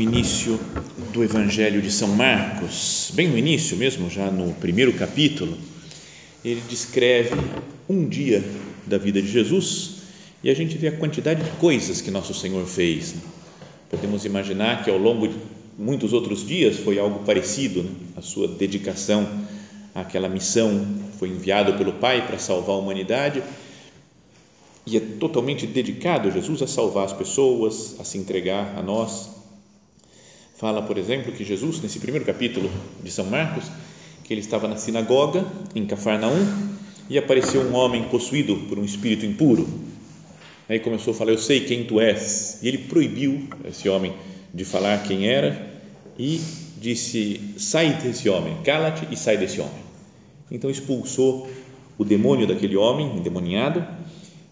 Início do Evangelho de São Marcos, bem no início mesmo, já no primeiro capítulo, ele descreve um dia da vida de Jesus e a gente vê a quantidade de coisas que nosso Senhor fez. Podemos imaginar que ao longo de muitos outros dias foi algo parecido, né? a sua dedicação àquela missão, foi enviado pelo Pai para salvar a humanidade e é totalmente dedicado Jesus a salvar as pessoas, a se entregar a nós fala, por exemplo, que Jesus, nesse primeiro capítulo de São Marcos, que ele estava na sinagoga em Cafarnaum e apareceu um homem possuído por um espírito impuro. Aí começou a falar: Eu sei quem tu és. E ele proibiu esse homem de falar quem era e disse: Sai desse homem, cala-te e sai desse homem. Então expulsou o demônio daquele homem, endemoniado,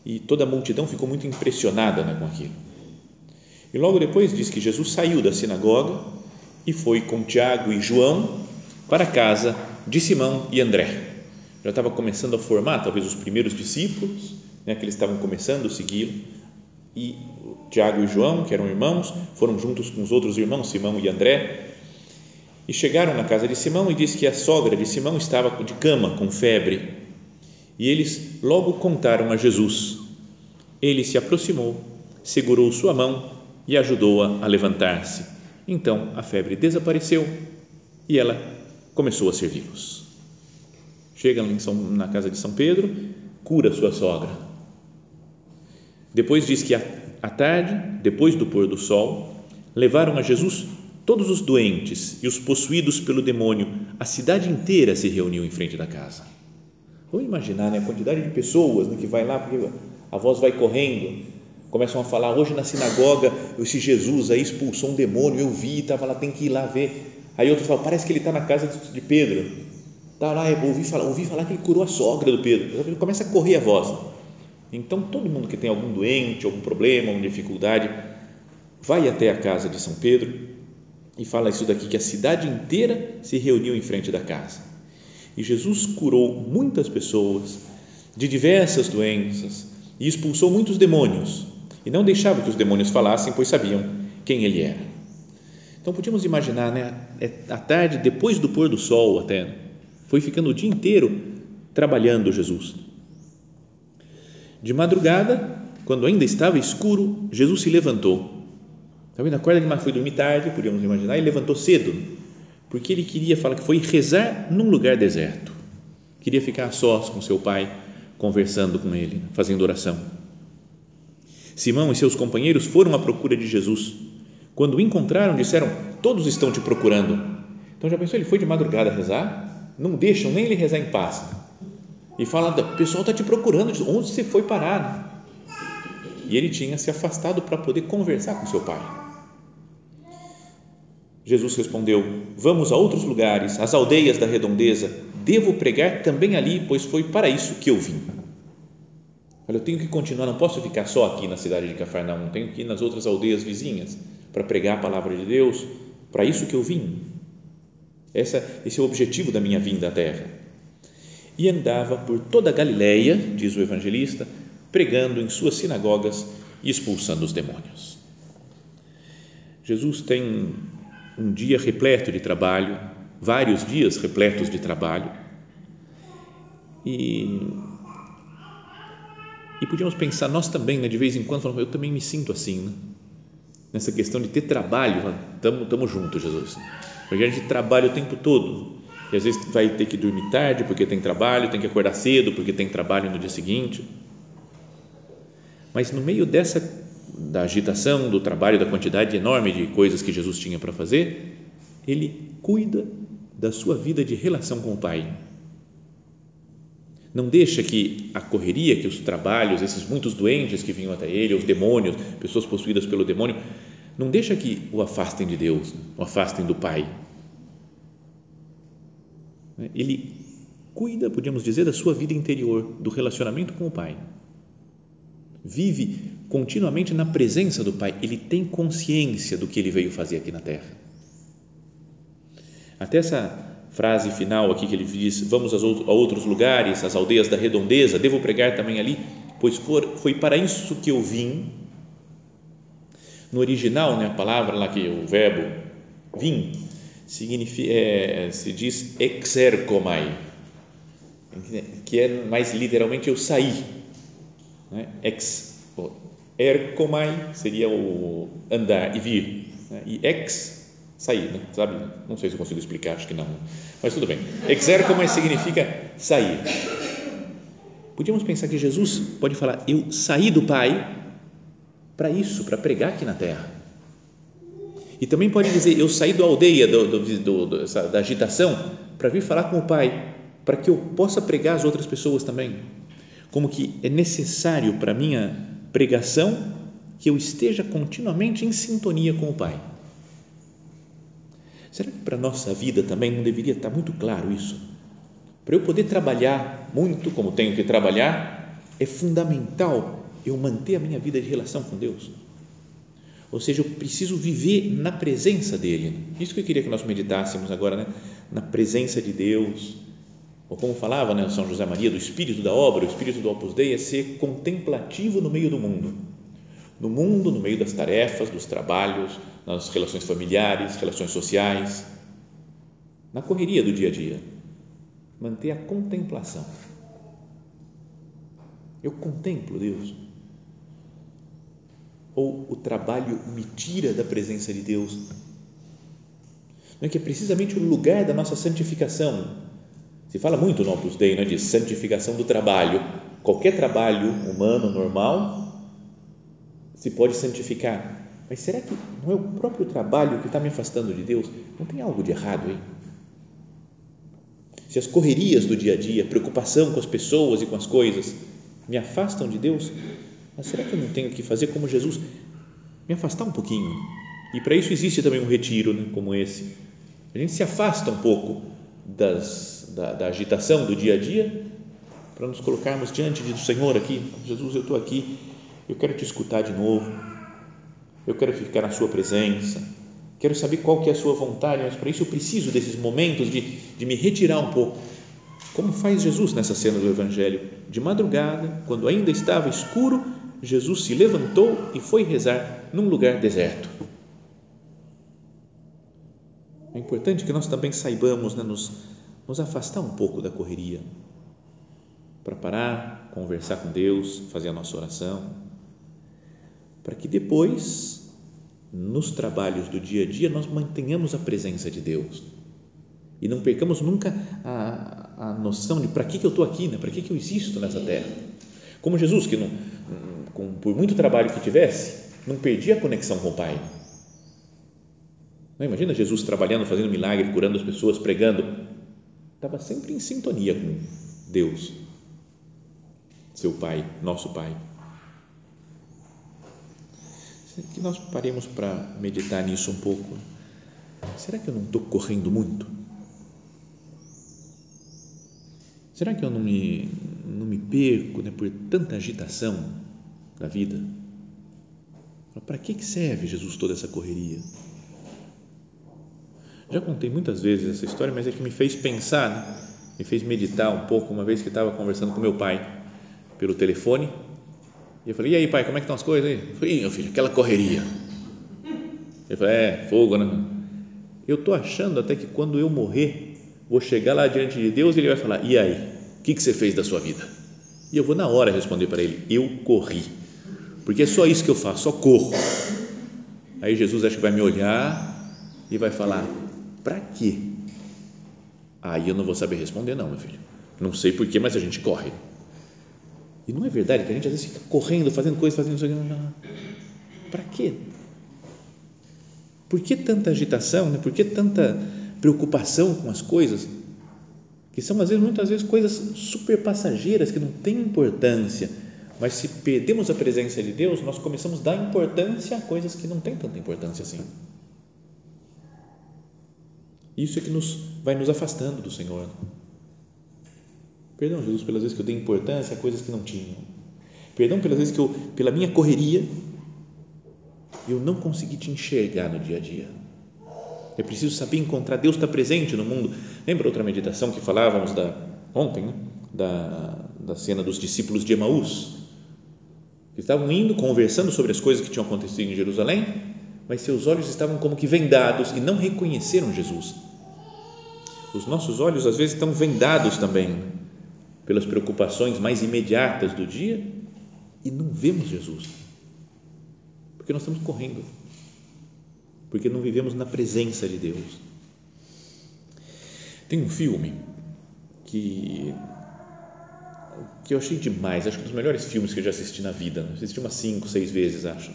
e toda a multidão ficou muito impressionada né, com aquilo. E logo depois diz que Jesus saiu da sinagoga e foi com Tiago e João para a casa de Simão e André. Já estava começando a formar, talvez, os primeiros discípulos, né, que eles estavam começando a segui-lo. E Tiago e João, que eram irmãos, foram juntos com os outros irmãos, Simão e André, e chegaram na casa de Simão e diz que a sogra de Simão estava de cama com febre. E eles logo contaram a Jesus. Ele se aproximou, segurou sua mão e ajudou-a a levantar-se. Então a febre desapareceu e ela começou a servi-los. Chega na casa de São Pedro, cura sua sogra. Depois diz que à tarde, depois do pôr do sol, levaram a Jesus todos os doentes e os possuídos pelo demônio. A cidade inteira se reuniu em frente da casa. Vamos imaginar né, a quantidade de pessoas né, que vai lá, porque a voz vai correndo começam a falar hoje na sinagoga esse Jesus aí expulsou um demônio eu vi estava lá tem que ir lá ver. Aí outros falam parece que ele está na casa de Pedro. Tá lá eu ouvi falar ouvi falar que ele curou a sogra do Pedro. Começa a correr a voz. Então todo mundo que tem algum doente algum problema alguma dificuldade vai até a casa de São Pedro e fala isso daqui que a cidade inteira se reuniu em frente da casa. E Jesus curou muitas pessoas de diversas doenças e expulsou muitos demônios e não deixava que os demônios falassem, pois sabiam quem ele era. Então podíamos imaginar, né, é, à tarde, depois do pôr do sol até, foi ficando o dia inteiro trabalhando Jesus. De madrugada, quando ainda estava escuro, Jesus se levantou. Está vendo? Acorda de foi dormir tarde, podíamos imaginar, e levantou cedo, porque ele queria falar que foi rezar num lugar deserto. Queria ficar a sós com seu pai, conversando com ele, fazendo oração. Simão e seus companheiros foram à procura de Jesus. Quando o encontraram, disseram: Todos estão te procurando. Então já pensou? Ele foi de madrugada rezar? Não deixam nem ele rezar em paz. E fala: O pessoal está te procurando. Onde você foi parar? E ele tinha se afastado para poder conversar com seu pai. Jesus respondeu: Vamos a outros lugares, às aldeias da redondeza. Devo pregar também ali, pois foi para isso que eu vim. Olha, eu tenho que continuar, não posso ficar só aqui na cidade de Cafarnaum, tenho que ir nas outras aldeias vizinhas para pregar a palavra de Deus, para isso que eu vim. Essa, esse é o objetivo da minha vinda à terra. E andava por toda a Galileia, diz o evangelista, pregando em suas sinagogas e expulsando os demônios. Jesus tem um dia repleto de trabalho, vários dias repletos de trabalho, e e podíamos pensar, nós também, né, de vez em quando, falamos, eu também me sinto assim, né? nessa questão de ter trabalho, estamos juntos, Jesus. Porque a gente trabalha o tempo todo e às vezes vai ter que dormir tarde porque tem trabalho, tem que acordar cedo porque tem trabalho no dia seguinte. Mas no meio dessa da agitação, do trabalho, da quantidade enorme de coisas que Jesus tinha para fazer, ele cuida da sua vida de relação com o Pai. Não deixa que a correria, que os trabalhos, esses muitos doentes que vinham até ele, os demônios, pessoas possuídas pelo demônio, não deixa que o afastem de Deus, o afastem do Pai. Ele cuida, podíamos dizer, da sua vida interior, do relacionamento com o Pai. Vive continuamente na presença do Pai. Ele tem consciência do que ele veio fazer aqui na terra. Até essa frase final aqui que ele diz: Vamos a outros lugares, às aldeias da redondeza, devo pregar também ali, pois foi para isso que eu vim. No original, né, a palavra lá que o verbo vim significa, é, se diz exercomai, que é mais literalmente eu saí. Né? Ex, ercomai seria o andar e vir, né? e ex sair, né? sabe? Não sei se eu consigo explicar, acho que não, mas tudo bem. Exercomai significa sair. Podíamos pensar que Jesus pode falar: Eu saí do Pai para isso, para pregar aqui na terra. E também pode dizer: Eu saí da aldeia, do, do, do, da agitação, para vir falar com o Pai, para que eu possa pregar às outras pessoas também. Como que é necessário para minha pregação que eu esteja continuamente em sintonia com o Pai. Será que para a nossa vida também não deveria estar muito claro isso? Para eu poder trabalhar muito como tenho que trabalhar, é fundamental eu manter a minha vida de relação com Deus. Ou seja, eu preciso viver na presença dEle. Isso que eu queria que nós meditássemos agora, né? na presença de Deus. Ou como falava né, São José Maria, do espírito da obra, o espírito do Opus Dei é ser contemplativo no meio do mundo no mundo, no meio das tarefas, dos trabalhos, nas relações familiares, relações sociais, na correria do dia a dia. Manter a contemplação. Eu contemplo Deus. Ou o trabalho me tira da presença de Deus. Não é que é precisamente o lugar da nossa santificação. Se fala muito no Opus Dei, né, de santificação do trabalho. Qualquer trabalho humano normal se pode santificar. Mas será que não é o próprio trabalho que está me afastando de Deus? Não tem algo de errado aí? Se as correrias do dia a dia, preocupação com as pessoas e com as coisas, me afastam de Deus, mas será que eu não tenho que fazer como Jesus? Me afastar um pouquinho. E para isso existe também um retiro né, como esse. A gente se afasta um pouco das, da, da agitação do dia a dia para nos colocarmos diante do Senhor aqui. Jesus, eu estou aqui eu quero te escutar de novo. Eu quero ficar na Sua presença. Quero saber qual que é a Sua vontade, mas para isso eu preciso desses momentos de, de me retirar um pouco. Como faz Jesus nessa cena do Evangelho? De madrugada, quando ainda estava escuro, Jesus se levantou e foi rezar num lugar deserto. É importante que nós também saibamos né, nos, nos afastar um pouco da correria para parar, conversar com Deus, fazer a nossa oração para que depois, nos trabalhos do dia a dia, nós mantenhamos a presença de Deus e não percamos nunca a, a noção de para que, que eu estou aqui, né? para que, que eu existo nessa terra. Como Jesus, que não, com, por muito trabalho que tivesse, não perdia a conexão com o Pai. Não imagina Jesus trabalhando, fazendo milagre, curando as pessoas, pregando. Estava sempre em sintonia com Deus, seu Pai, nosso Pai que nós paremos para meditar nisso um pouco. Será que eu não estou correndo muito? Será que eu não me, não me perco né, por tanta agitação da vida? Para que serve, Jesus, toda essa correria? Já contei muitas vezes essa história, mas é que me fez pensar, né? me fez meditar um pouco, uma vez que estava conversando com meu pai pelo telefone e eu falei, e aí pai, como é que estão as coisas aí? Eu falei, meu filho, aquela correria. Ele falou, é, fogo, né? Eu estou achando até que quando eu morrer, vou chegar lá diante de Deus e Ele vai falar, e aí, o que, que você fez da sua vida? E eu vou na hora responder para Ele, eu corri. Porque é só isso que eu faço, só corro. Aí Jesus acho que vai me olhar e vai falar, para quê? Aí eu não vou saber responder não, meu filho. Não sei porquê, mas a gente corre. E não é verdade que a gente às vezes fica correndo, fazendo coisas, fazendo isso. Para quê? Por que tanta agitação? Né? Por que tanta preocupação com as coisas, que são às vezes, muitas vezes, coisas super passageiras que não têm importância, mas se perdemos a presença de Deus, nós começamos a dar importância a coisas que não têm tanta importância assim. Isso é que nos vai nos afastando do Senhor. Perdão, Jesus, pelas vezes que eu dei importância a coisas que não tinham. Perdão pelas vezes que eu, pela minha correria, eu não consegui te enxergar no dia a dia. É preciso saber encontrar. Deus está presente no mundo. Lembra outra meditação que falávamos da, ontem, né? da, da cena dos discípulos de Emaús? Que estavam indo, conversando sobre as coisas que tinham acontecido em Jerusalém, mas seus olhos estavam como que vendados e não reconheceram Jesus. Os nossos olhos às vezes estão vendados também pelas preocupações mais imediatas do dia e não vemos Jesus. Porque nós estamos correndo. Porque não vivemos na presença de Deus. Tem um filme que que eu achei demais, acho que um dos melhores filmes que eu já assisti na vida. Assisti umas cinco, seis vezes, acho.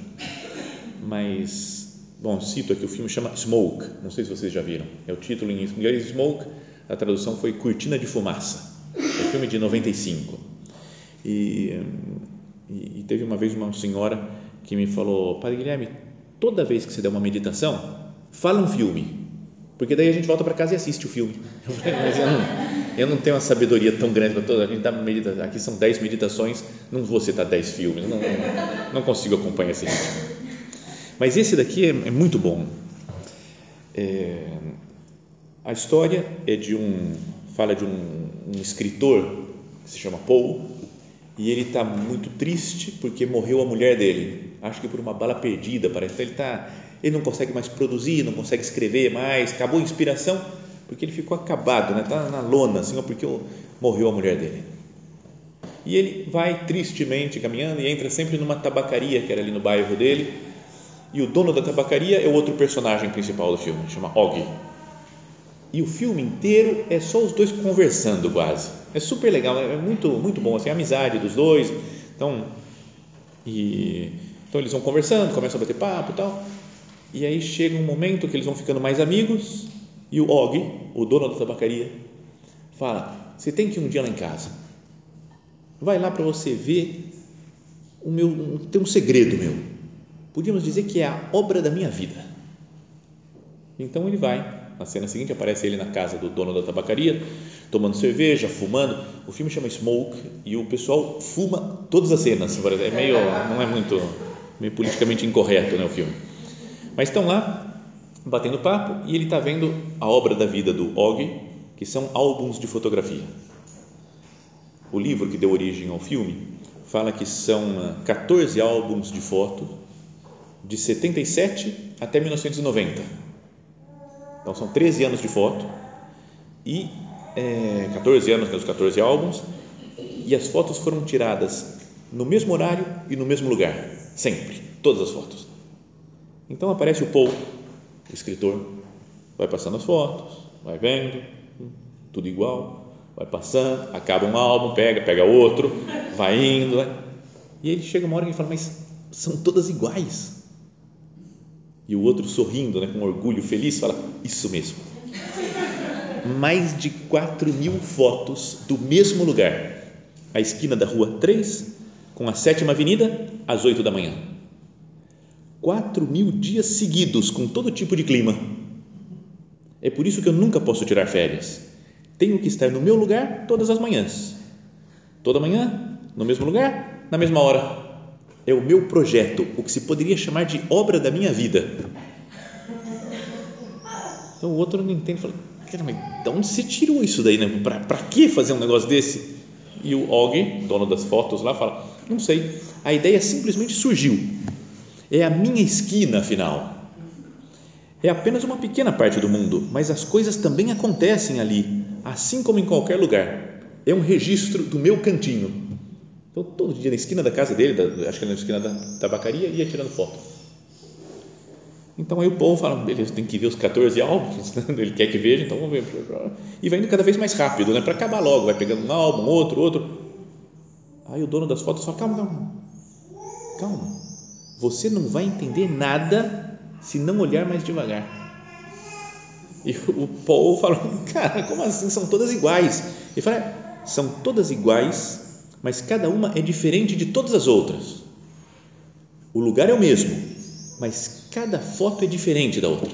Mas, bom, cito aqui o filme chama Smoke, não sei se vocês já viram. É o título em inglês Smoke, a tradução foi Cortina de Fumaça. Filme de 95. E, e, teve uma vez uma senhora que me falou: Padre Guilherme, toda vez que você der uma meditação, fala um filme, porque daí a gente volta para casa e assiste o filme. Mas eu não, eu não tenho uma sabedoria tão grande para toda. A gente dá medita, aqui são 10 meditações, não vou citar 10 filmes, não, não, não consigo acompanhar esse ritmo. Mas esse daqui é, é muito bom. É, a história é de um fala de um, um escritor que se chama Paul e ele está muito triste porque morreu a mulher dele. Acho que por uma bala perdida, parece. Então ele tá, ele não consegue mais produzir, não consegue escrever mais, acabou a inspiração porque ele ficou acabado, né? Tá na lona, assim, porque morreu a mulher dele. E ele vai tristemente caminhando e entra sempre numa tabacaria que era ali no bairro dele. E o dono da tabacaria é o outro personagem principal do filme, chama Og e o filme inteiro é só os dois conversando quase. É super legal, é muito muito bom assim, a amizade dos dois. Então, e, então eles vão conversando, começam a bater papo e tal. E aí chega um momento que eles vão ficando mais amigos e o Og, o dono da tabacaria, fala: "Você tem que ir um dia lá em casa. Vai lá para você ver o meu tem um segredo meu. Podíamos dizer que é a obra da minha vida." Então ele vai na cena seguinte aparece ele na casa do dono da tabacaria, tomando cerveja, fumando. O filme chama Smoke e o pessoal fuma todas as cenas. É meio, não é muito, meio politicamente incorreto, né, o filme. Mas estão lá batendo papo e ele está vendo a obra da vida do Og, que são álbuns de fotografia. O livro que deu origem ao filme fala que são 14 ah, álbuns de fotos de 77 até 1990 então são 13 anos de foto e é, 14 anos dos 14 álbuns e as fotos foram tiradas no mesmo horário e no mesmo lugar, sempre, todas as fotos. Então aparece o Paul, o escritor, vai passando as fotos, vai vendo, tudo igual, vai passando, acaba um álbum, pega, pega outro, vai indo, vai. e ele chega uma hora ele fala, mas são todas iguais. E o outro sorrindo, né, com orgulho, feliz, fala: Isso mesmo. Mais de 4 mil fotos do mesmo lugar, a esquina da rua 3, com a sétima avenida, às 8 da manhã. 4 mil dias seguidos, com todo tipo de clima. É por isso que eu nunca posso tirar férias. Tenho que estar no meu lugar todas as manhãs. Toda manhã, no mesmo lugar, na mesma hora é o meu projeto, o que se poderia chamar de obra da minha vida. Então o outro não entende, fala, mas de onde você tirou isso daí? Né? Para que fazer um negócio desse? E o Og, dono das fotos lá, fala, não sei, a ideia simplesmente surgiu. É a minha esquina, afinal. É apenas uma pequena parte do mundo, mas as coisas também acontecem ali, assim como em qualquer lugar. É um registro do meu cantinho então, todo dia na esquina da casa dele, da, acho que na esquina da tabacaria, ia tirando foto. Então aí o povo fala, beleza, tem que ver os 14 álbuns, né? ele quer que veja, então vamos ver. E vai indo cada vez mais rápido, né? para acabar logo, vai pegando um álbum, outro, outro. Aí o dono das fotos fala, calma, calma, calma, você não vai entender nada se não olhar mais devagar. E o Paul falou, cara, como assim? São todas iguais. Ele fala, é, são todas iguais, mas cada uma é diferente de todas as outras. O lugar é o mesmo, mas cada foto é diferente da outra.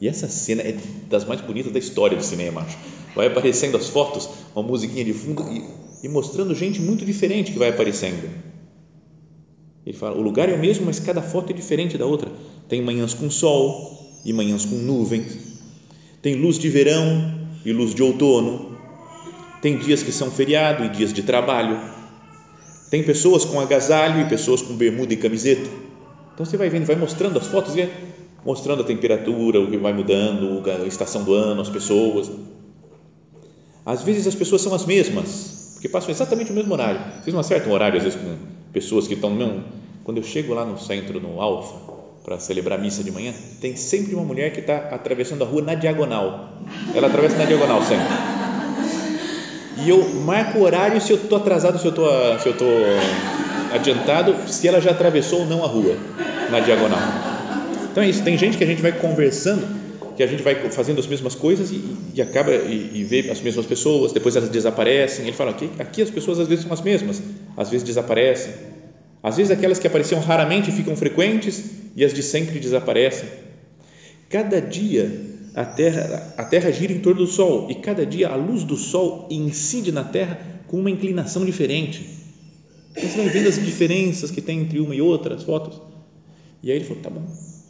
E essa cena é das mais bonitas da história do cinema, acho. Vai aparecendo as fotos, uma musiquinha de fundo e, e mostrando gente muito diferente que vai aparecendo. Ele fala, o lugar é o mesmo, mas cada foto é diferente da outra. Tem manhãs com sol e manhãs com nuvens tem luz de verão e luz de outono. Tem dias que são feriado e dias de trabalho. Tem pessoas com agasalho e pessoas com bermuda e camiseta. Então você vai vendo, vai mostrando as fotos é mostrando a temperatura, o que vai mudando, a estação do ano, as pessoas. Às vezes as pessoas são as mesmas, porque passam exatamente o mesmo horário. Vocês não acertam o horário, às vezes, com pessoas que estão mesmo. Quando eu chego lá no centro, no Alfa, para celebrar missa de manhã, tem sempre uma mulher que está atravessando a rua na diagonal. Ela atravessa na diagonal sempre. E eu marco o horário se eu estou atrasado, se eu estou se eu estou adiantado, se ela já atravessou ou não a rua na diagonal. Então é isso. Tem gente que a gente vai conversando, que a gente vai fazendo as mesmas coisas e, e acaba e, e, vê as mesmas pessoas. Depois elas desaparecem. Ele fala aqui, aqui as pessoas às vezes são as mesmas, às vezes desaparecem. Às vezes aquelas que apareciam raramente ficam frequentes e as de sempre desaparecem. Cada dia a terra, a terra gira em torno do sol e cada dia a luz do sol incide na terra com uma inclinação diferente. Você vai vendo as diferenças que tem entre uma e outra, as fotos. E aí ele falou: tá bom,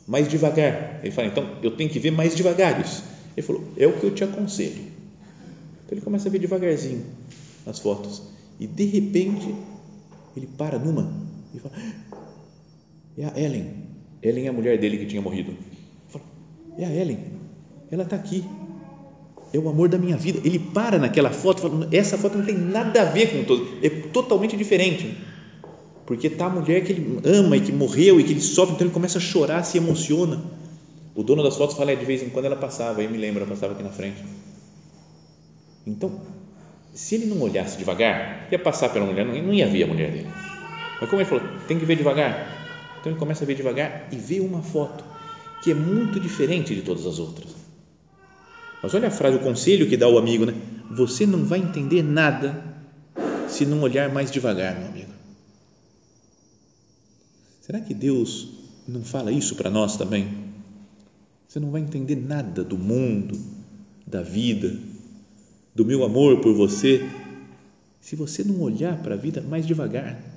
mais devagar. Ele fala: então eu tenho que ver mais devagar isso. Ele falou: é o que eu te aconselho. Então ele começa a ver devagarzinho as fotos e de repente ele para numa e fala: é a Ellen. Ellen é a mulher dele que tinha morrido. Falo, é a Ellen, ela está aqui. É o amor da minha vida. Ele para naquela foto, fala, essa foto não tem nada a ver com todo, é totalmente diferente. Porque está a mulher que ele ama e que morreu e que ele sofre, então ele começa a chorar, se emociona. O dono das fotos fala, é, de vez em quando ela passava, eu me lembro, ela passava aqui na frente. Então, se ele não olhasse devagar, ia passar pela mulher, não ia ver a mulher dele. Mas como ele falou, tem que ver devagar. Então ele começa a ver devagar e vê uma foto que é muito diferente de todas as outras. Mas olha a frase, o conselho que dá o amigo, né? Você não vai entender nada se não olhar mais devagar, meu amigo. Será que Deus não fala isso para nós também? Você não vai entender nada do mundo, da vida, do meu amor por você, se você não olhar para a vida mais devagar.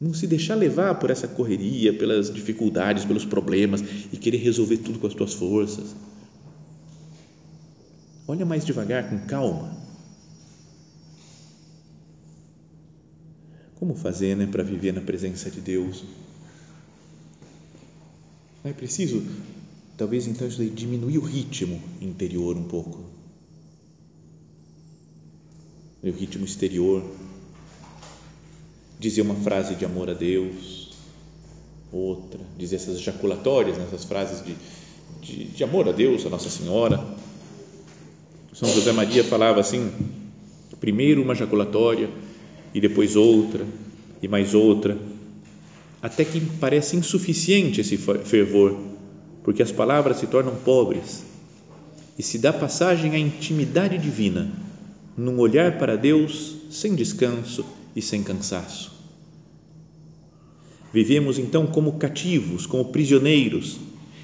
Não se deixar levar por essa correria, pelas dificuldades, pelos problemas e querer resolver tudo com as tuas forças. Olha mais devagar, com calma. Como fazer né, para viver na presença de Deus? Não é preciso, talvez então, isso daí, diminuir o ritmo interior um pouco. O ritmo exterior dizer uma frase de amor a Deus, outra, dizer essas jaculatórias, né, essas frases de, de, de amor a Deus, a Nossa Senhora. São José Maria falava assim: primeiro uma jaculatória e depois outra e mais outra, até que parece insuficiente esse fervor, porque as palavras se tornam pobres e se dá passagem à intimidade divina, num olhar para Deus sem descanso e sem cansaço. Vivemos então como cativos, como prisioneiros,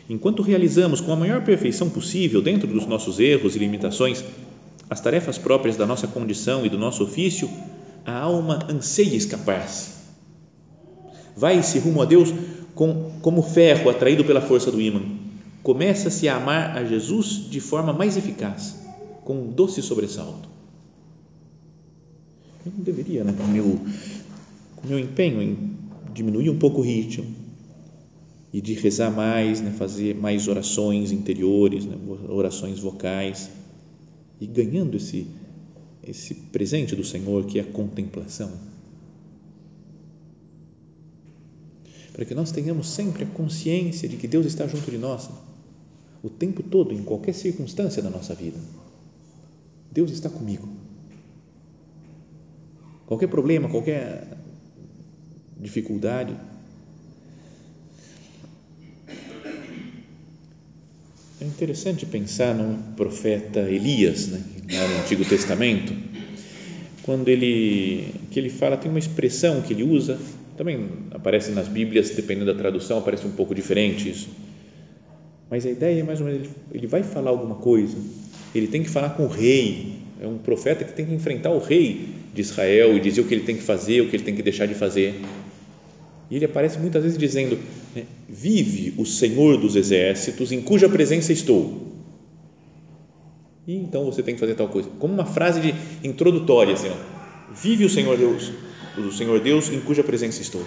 enquanto realizamos com a maior perfeição possível, dentro dos nossos erros e limitações, as tarefas próprias da nossa condição e do nosso ofício, a alma anseia escapar-se. Vai-se rumo a Deus com, como ferro atraído pela força do ímã. Começa-se a amar a Jesus de forma mais eficaz, com um doce sobressalto eu não deveria, né, com meu, com meu empenho em diminuir um pouco o ritmo e de rezar mais, né, fazer mais orações interiores, né, orações vocais. E ganhando esse esse presente do Senhor que é a contemplação. Para que nós tenhamos sempre a consciência de que Deus está junto de nós o tempo todo, em qualquer circunstância da nossa vida. Deus está comigo qualquer problema, qualquer dificuldade. É interessante pensar num profeta Elias, né, lá no Antigo Testamento, quando ele que ele fala tem uma expressão que ele usa, também aparece nas Bíblias, dependendo da tradução, aparece um pouco diferente isso. Mas a ideia é mais ou menos ele vai falar alguma coisa, ele tem que falar com o rei, é um profeta que tem que enfrentar o rei de Israel e dizer o que ele tem que fazer, o que ele tem que deixar de fazer. E ele aparece muitas vezes dizendo: né, Vive o Senhor dos exércitos, em cuja presença estou. E então você tem que fazer tal coisa. Como uma frase de introdutória, assim, ó, Vive o Senhor Deus, o Senhor Deus, em cuja presença estou.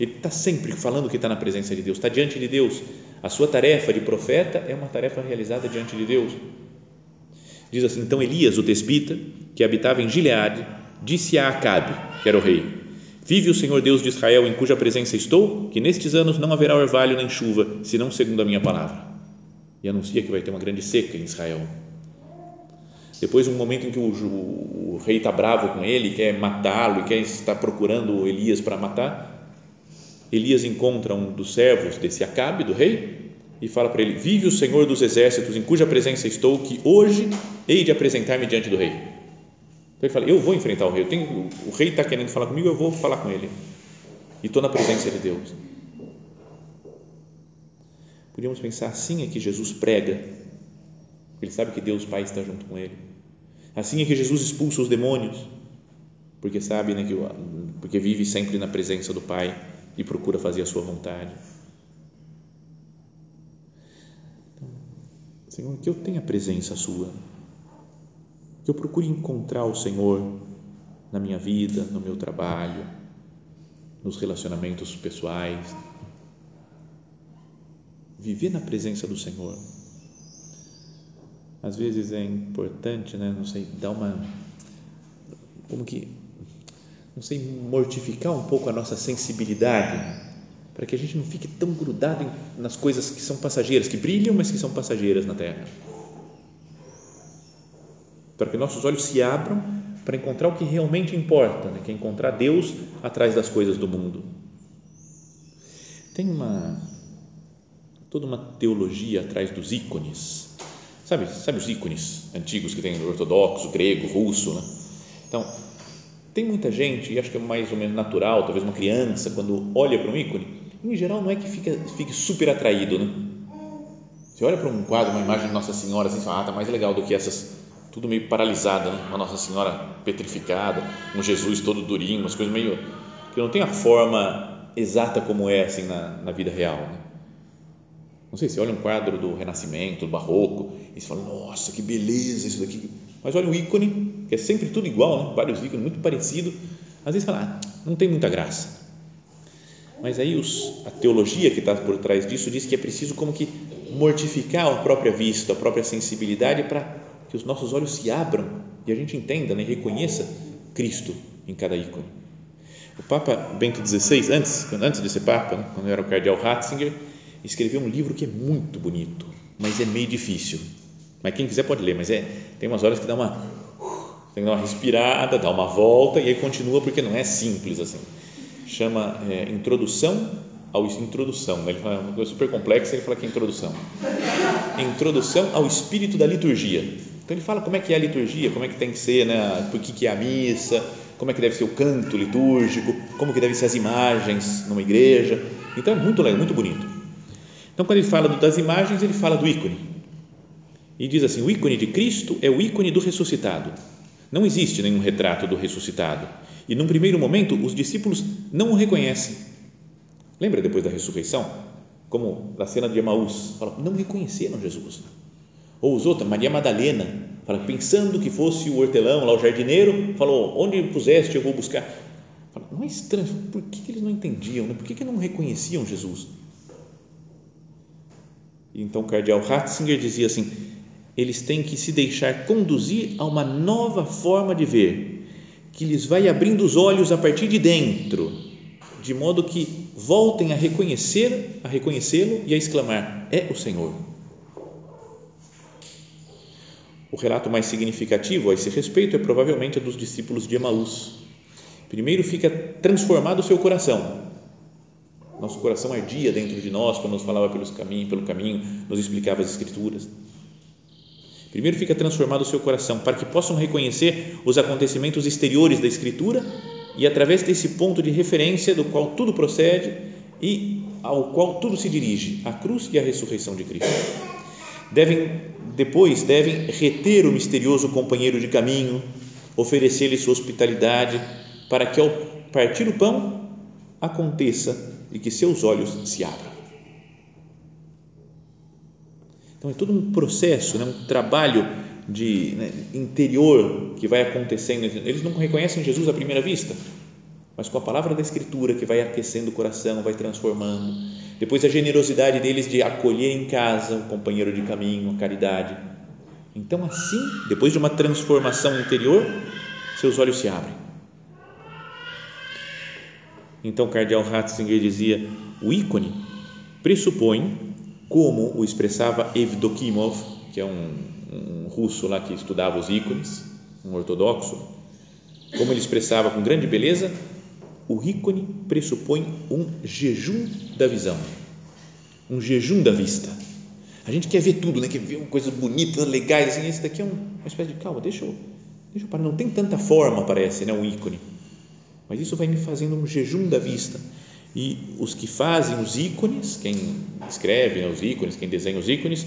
Ele está sempre falando que está na presença de Deus, está diante de Deus. A sua tarefa de profeta é uma tarefa realizada diante de Deus. Diz assim: então Elias, o tesbita, que habitava em Gileade, disse a Acabe, que era o rei: Vive o Senhor Deus de Israel, em cuja presença estou, que nestes anos não haverá orvalho nem chuva, senão segundo a minha palavra. E anuncia que vai ter uma grande seca em Israel. Depois, um momento em que o, o, o rei está bravo com ele, quer matá-lo e quer estar procurando Elias para matar, Elias encontra um dos servos desse Acabe, do rei, e fala para ele: Vive o Senhor dos exércitos, em cuja presença estou, que hoje hei de apresentar-me diante do rei. Então ele fala: Eu vou enfrentar o rei. Tenho, o rei está querendo falar comigo, eu vou falar com ele. E estou na presença de Deus. Podíamos pensar assim é que Jesus prega, ele sabe que Deus Pai está junto com ele. Assim é que Jesus expulsa os demônios, porque sabe né, que porque vive sempre na presença do Pai e procura fazer a sua vontade. Senhor, que eu tenha presença sua que eu procure encontrar o Senhor na minha vida, no meu trabalho, nos relacionamentos pessoais. Viver na presença do Senhor. Às vezes é importante, né, não sei, dar uma como que não sei, mortificar um pouco a nossa sensibilidade, para que a gente não fique tão grudado nas coisas que são passageiras, que brilham, mas que são passageiras na terra para que nossos olhos se abram para encontrar o que realmente importa, né? que é encontrar Deus atrás das coisas do mundo. Tem uma toda uma teologia atrás dos ícones. Sabe, sabe os ícones antigos que tem ortodoxo, grego, russo, né? Então, tem muita gente, e acho que é mais ou menos natural, talvez uma criança, quando olha para um ícone, em geral não é que fica, fique super atraído, né? Você olha para um quadro, uma imagem de Nossa Senhora, assim, fala, ah, tá mais legal do que essas tudo meio paralisada, né? uma Nossa Senhora petrificada, um Jesus todo durinho, umas coisas meio que não tem a forma exata como é assim na, na vida real. Né? Não sei, você olha um quadro do Renascimento, do Barroco, e você fala, nossa, que beleza isso daqui. Mas olha um ícone, que é sempre tudo igual, né? vários ícones, muito parecido. Às vezes fala, ah, não tem muita graça. Mas aí os, a teologia que está por trás disso diz que é preciso como que mortificar a própria vista, a própria sensibilidade para que os nossos olhos se abram e a gente entenda né, e reconheça Cristo em cada ícone. O Papa Bento XVI, antes, antes de ser Papa, né, quando era o cardeal Ratzinger, escreveu um livro que é muito bonito, mas é meio difícil. Mas quem quiser pode ler, mas é, tem umas horas que dá uma, tem que dar uma respirada, dá uma volta e aí continua porque não é simples assim. Chama é, Introdução ao Introdução. Né? Ele fala uma coisa super complexa, ele fala que é Introdução. Introdução ao Espírito da Liturgia então ele fala como é que é a liturgia, como é que tem que ser, né, por que, que é a missa, como é que deve ser o canto litúrgico, como que devem ser as imagens numa igreja. Então é muito legal, muito bonito. Então quando ele fala das imagens, ele fala do ícone. E diz assim: o ícone de Cristo é o ícone do ressuscitado. Não existe nenhum retrato do ressuscitado. E num primeiro momento, os discípulos não o reconhecem. Lembra depois da ressurreição? Como na cena de Emaús, fala, não reconheceram Jesus ou os outros, Maria Madalena, fala, pensando que fosse o hortelão, lá o jardineiro, falou: Onde puseste, eu vou buscar. Fala, não é estranho, por que, eles não entendiam? Né? Por que não reconheciam Jesus? Então o cardeal Ratzinger dizia assim: eles têm que se deixar conduzir a uma nova forma de ver, que lhes vai abrindo os olhos a partir de dentro, de modo que voltem a reconhecer, a reconhecê-lo e a exclamar: é o Senhor. O relato mais significativo a esse respeito é provavelmente o dos discípulos de Emaús. Primeiro fica transformado o seu coração. Nosso coração ardia dentro de nós quando nos falava pelos caminhos, pelo caminho, nos explicava as Escrituras. Primeiro fica transformado o seu coração para que possam reconhecer os acontecimentos exteriores da Escritura e através desse ponto de referência do qual tudo procede e ao qual tudo se dirige, a cruz e a ressurreição de Cristo. Devem depois devem reter o misterioso companheiro de caminho, oferecer-lhe sua hospitalidade, para que ao partir o pão aconteça e que seus olhos se abram. Então é todo um processo, né, um trabalho de né, interior que vai acontecendo. Eles não reconhecem Jesus à primeira vista, mas com a palavra da Escritura que vai aquecendo o coração, vai transformando. Depois a generosidade deles de acolher em casa o companheiro de caminho, a caridade. Então assim, depois de uma transformação interior, seus olhos se abrem. Então, Cardeal Ratzinger dizia: o ícone pressupõe como o expressava Evdokimov, que é um, um russo lá que estudava os ícones, um ortodoxo, como ele expressava com grande beleza, o ícone pressupõe um jejum da visão, um jejum da vista. A gente quer ver tudo, né? quer ver coisas bonitas, legais, assim, esse daqui é uma espécie de calma, deixa eu, deixa eu parar, não tem tanta forma, parece, né? um ícone, mas isso vai me fazendo um jejum da vista e os que fazem os ícones, quem escreve né, os ícones, quem desenha os ícones,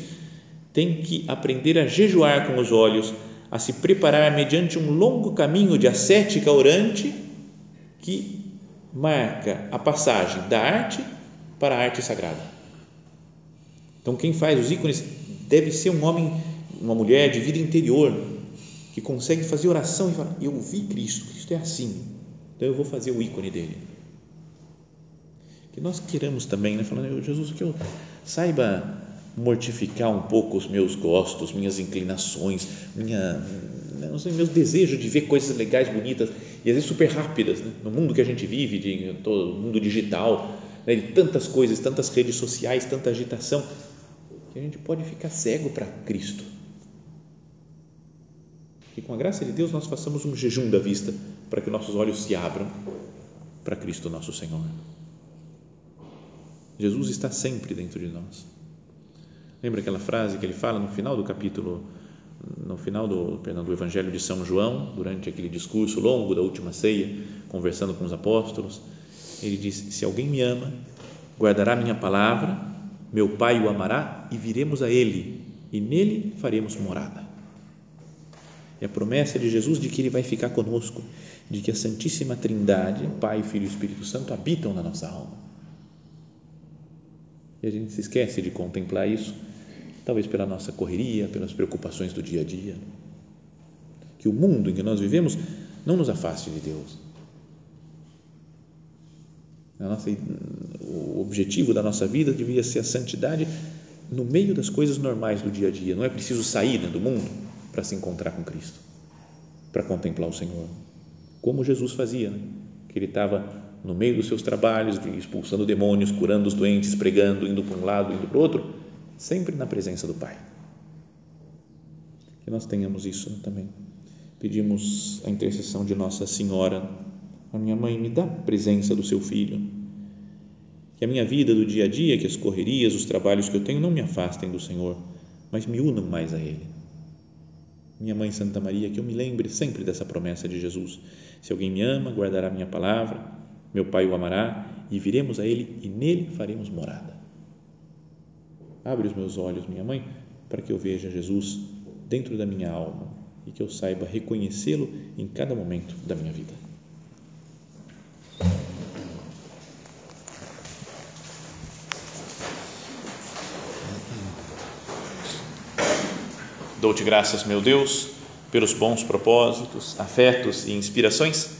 tem que aprender a jejuar com os olhos, a se preparar mediante um longo caminho de ascética orante que marca a passagem da arte para a arte sagrada. Então, quem faz os ícones deve ser um homem, uma mulher de vida interior, que consegue fazer oração e falar: Eu vi Cristo, Cristo é assim, então eu vou fazer o ícone dele que nós queiramos também, né? falando, Jesus, que eu saiba mortificar um pouco os meus gostos, minhas inclinações, minha, não sei, meus desejos de ver coisas legais, bonitas e às vezes super rápidas, né? no mundo que a gente vive, de todo mundo digital, né? de tantas coisas, tantas redes sociais, tanta agitação, que a gente pode ficar cego para Cristo. Que com a graça de Deus nós façamos um jejum da vista para que nossos olhos se abram para Cristo nosso Senhor. Jesus está sempre dentro de nós. Lembra aquela frase que ele fala no final do capítulo, no final do, perdão, do Evangelho de São João, durante aquele discurso longo da última ceia, conversando com os apóstolos? Ele diz: Se alguém me ama, guardará minha palavra, meu Pai o amará e viremos a ele, e nele faremos morada. E a promessa de Jesus de que ele vai ficar conosco, de que a Santíssima Trindade, Pai, Filho e Espírito Santo, habitam na nossa alma e a gente se esquece de contemplar isso, talvez pela nossa correria, pelas preocupações do dia a dia. Que o mundo em que nós vivemos não nos afaste de Deus. Nossa, o objetivo da nossa vida devia ser a santidade no meio das coisas normais do dia a dia. Não é preciso sair né, do mundo para se encontrar com Cristo, para contemplar o Senhor, como Jesus fazia, né? que ele estava no meio dos seus trabalhos, expulsando demônios, curando os doentes, pregando, indo para um lado, indo para o outro, sempre na presença do Pai. Que nós tenhamos isso também. Pedimos a intercessão de Nossa Senhora. A minha mãe me dá a presença do seu filho. Que a minha vida do dia a dia, que as correrias, os trabalhos que eu tenho não me afastem do Senhor, mas me unam mais a Ele. Minha mãe Santa Maria, que eu me lembre sempre dessa promessa de Jesus. Se alguém me ama, guardará minha palavra meu Pai o amará e viremos a Ele e nele faremos morada. Abre os meus olhos, minha mãe, para que eu veja Jesus dentro da minha alma e que eu saiba reconhecê-lo em cada momento da minha vida. Dou-te graças, meu Deus, pelos bons propósitos, afetos e inspirações